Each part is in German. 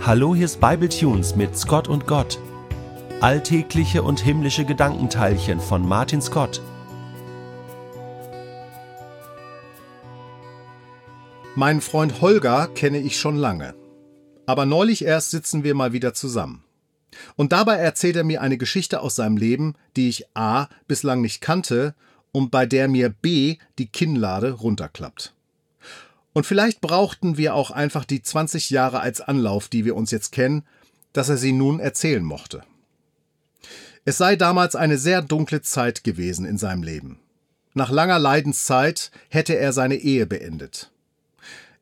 Hallo, hier ist Bible Tunes mit Scott und Gott. Alltägliche und himmlische Gedankenteilchen von Martin Scott. Meinen Freund Holger kenne ich schon lange. Aber neulich erst sitzen wir mal wieder zusammen. Und dabei erzählt er mir eine Geschichte aus seinem Leben, die ich A bislang nicht kannte und bei der mir B die Kinnlade runterklappt. Und vielleicht brauchten wir auch einfach die 20 Jahre als Anlauf, die wir uns jetzt kennen, dass er sie nun erzählen mochte. Es sei damals eine sehr dunkle Zeit gewesen in seinem Leben. Nach langer Leidenszeit hätte er seine Ehe beendet.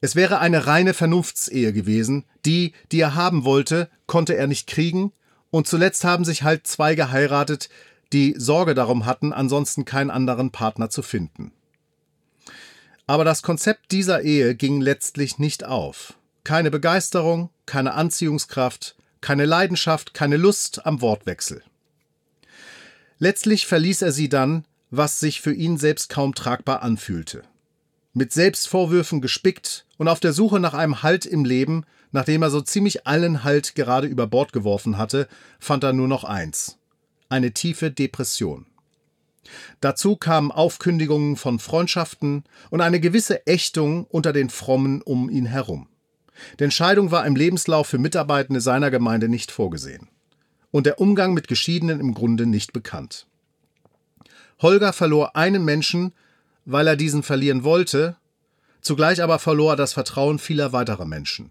Es wäre eine reine Vernunftsehe gewesen, die, die er haben wollte, konnte er nicht kriegen, und zuletzt haben sich halt zwei geheiratet, die Sorge darum hatten, ansonsten keinen anderen Partner zu finden. Aber das Konzept dieser Ehe ging letztlich nicht auf. Keine Begeisterung, keine Anziehungskraft, keine Leidenschaft, keine Lust am Wortwechsel. Letztlich verließ er sie dann, was sich für ihn selbst kaum tragbar anfühlte. Mit Selbstvorwürfen gespickt und auf der Suche nach einem Halt im Leben, nachdem er so ziemlich allen Halt gerade über Bord geworfen hatte, fand er nur noch eins eine tiefe Depression. Dazu kamen Aufkündigungen von Freundschaften und eine gewisse Ächtung unter den Frommen um ihn herum. Denn Scheidung war im Lebenslauf für Mitarbeitende seiner Gemeinde nicht vorgesehen. Und der Umgang mit Geschiedenen im Grunde nicht bekannt. Holger verlor einen Menschen, weil er diesen verlieren wollte, zugleich aber verlor er das Vertrauen vieler weiterer Menschen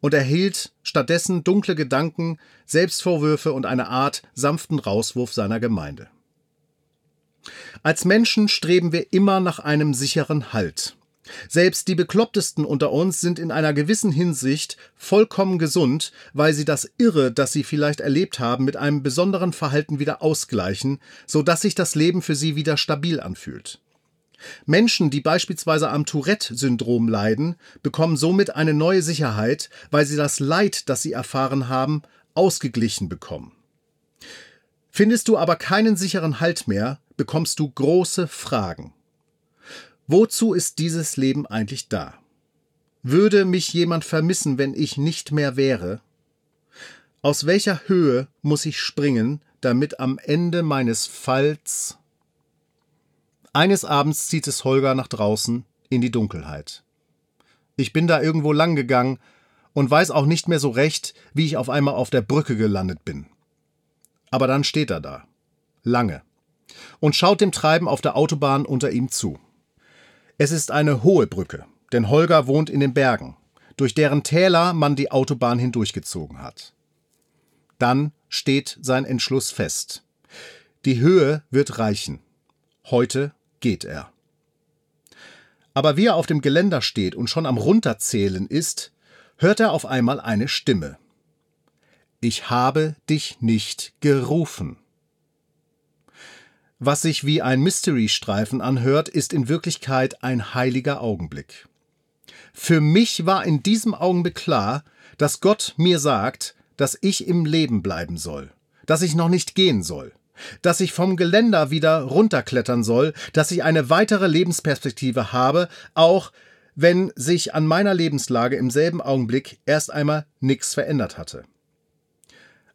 und erhielt stattdessen dunkle Gedanken, Selbstvorwürfe und eine Art sanften Rauswurf seiner Gemeinde. Als Menschen streben wir immer nach einem sicheren Halt. Selbst die Beklopptesten unter uns sind in einer gewissen Hinsicht vollkommen gesund, weil sie das Irre, das sie vielleicht erlebt haben, mit einem besonderen Verhalten wieder ausgleichen, so dass sich das Leben für sie wieder stabil anfühlt. Menschen, die beispielsweise am Tourette-Syndrom leiden, bekommen somit eine neue Sicherheit, weil sie das Leid, das sie erfahren haben, ausgeglichen bekommen. Findest du aber keinen sicheren Halt mehr, bekommst du große Fragen. Wozu ist dieses Leben eigentlich da? Würde mich jemand vermissen, wenn ich nicht mehr wäre? Aus welcher Höhe muss ich springen, damit am Ende meines Falls eines Abends zieht es Holger nach draußen in die Dunkelheit. Ich bin da irgendwo lang gegangen und weiß auch nicht mehr so recht, wie ich auf einmal auf der Brücke gelandet bin. Aber dann steht er da, lange, und schaut dem Treiben auf der Autobahn unter ihm zu. Es ist eine hohe Brücke, denn Holger wohnt in den Bergen, durch deren Täler man die Autobahn hindurchgezogen hat. Dann steht sein Entschluss fest. Die Höhe wird reichen. Heute geht er. Aber wie er auf dem Geländer steht und schon am Runterzählen ist, hört er auf einmal eine Stimme. Ich habe dich nicht gerufen. Was sich wie ein Mystery-Streifen anhört, ist in Wirklichkeit ein heiliger Augenblick. Für mich war in diesem Augenblick klar, dass Gott mir sagt, dass ich im Leben bleiben soll, dass ich noch nicht gehen soll dass ich vom Geländer wieder runterklettern soll, dass ich eine weitere Lebensperspektive habe, auch wenn sich an meiner Lebenslage im selben Augenblick erst einmal nichts verändert hatte.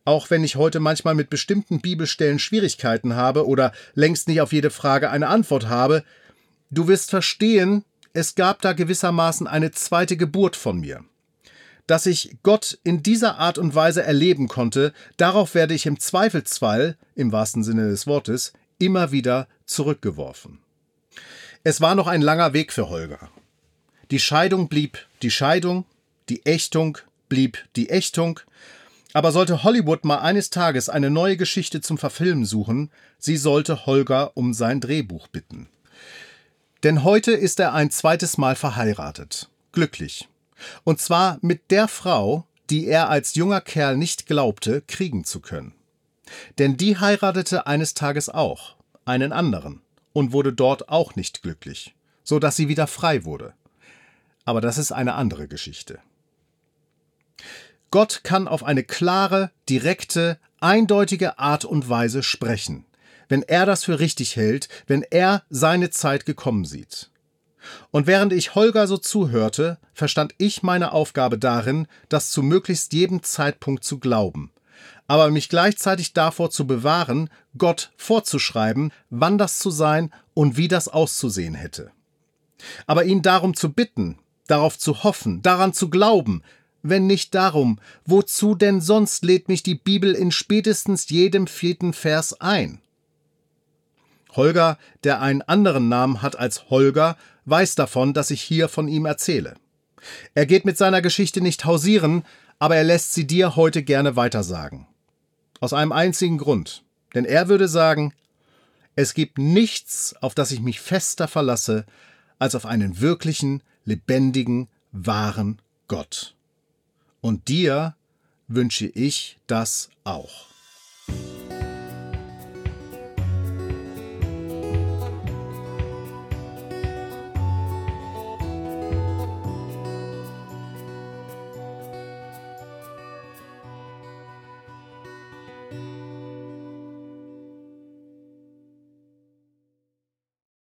Auch wenn ich heute manchmal mit bestimmten Bibelstellen Schwierigkeiten habe oder längst nicht auf jede Frage eine Antwort habe, du wirst verstehen, es gab da gewissermaßen eine zweite Geburt von mir. Dass ich Gott in dieser Art und Weise erleben konnte, darauf werde ich im Zweifelsfall, im wahrsten Sinne des Wortes, immer wieder zurückgeworfen. Es war noch ein langer Weg für Holger. Die Scheidung blieb die Scheidung, die Ächtung blieb die Ächtung, aber sollte Hollywood mal eines Tages eine neue Geschichte zum Verfilmen suchen, sie sollte Holger um sein Drehbuch bitten. Denn heute ist er ein zweites Mal verheiratet. Glücklich. Und zwar mit der Frau, die er als junger Kerl nicht glaubte, kriegen zu können. Denn die heiratete eines Tages auch einen anderen und wurde dort auch nicht glücklich, so dass sie wieder frei wurde. Aber das ist eine andere Geschichte. Gott kann auf eine klare, direkte, eindeutige Art und Weise sprechen, wenn er das für richtig hält, wenn er seine Zeit gekommen sieht. Und während ich Holger so zuhörte, verstand ich meine Aufgabe darin, das zu möglichst jedem Zeitpunkt zu glauben, aber mich gleichzeitig davor zu bewahren, Gott vorzuschreiben, wann das zu sein und wie das auszusehen hätte. Aber ihn darum zu bitten, darauf zu hoffen, daran zu glauben, wenn nicht darum, wozu denn sonst lädt mich die Bibel in spätestens jedem vierten Vers ein? Holger, der einen anderen Namen hat als Holger, weiß davon, dass ich hier von ihm erzähle. Er geht mit seiner Geschichte nicht hausieren, aber er lässt sie dir heute gerne weitersagen. Aus einem einzigen Grund. Denn er würde sagen, es gibt nichts, auf das ich mich fester verlasse, als auf einen wirklichen, lebendigen, wahren Gott. Und dir wünsche ich das auch.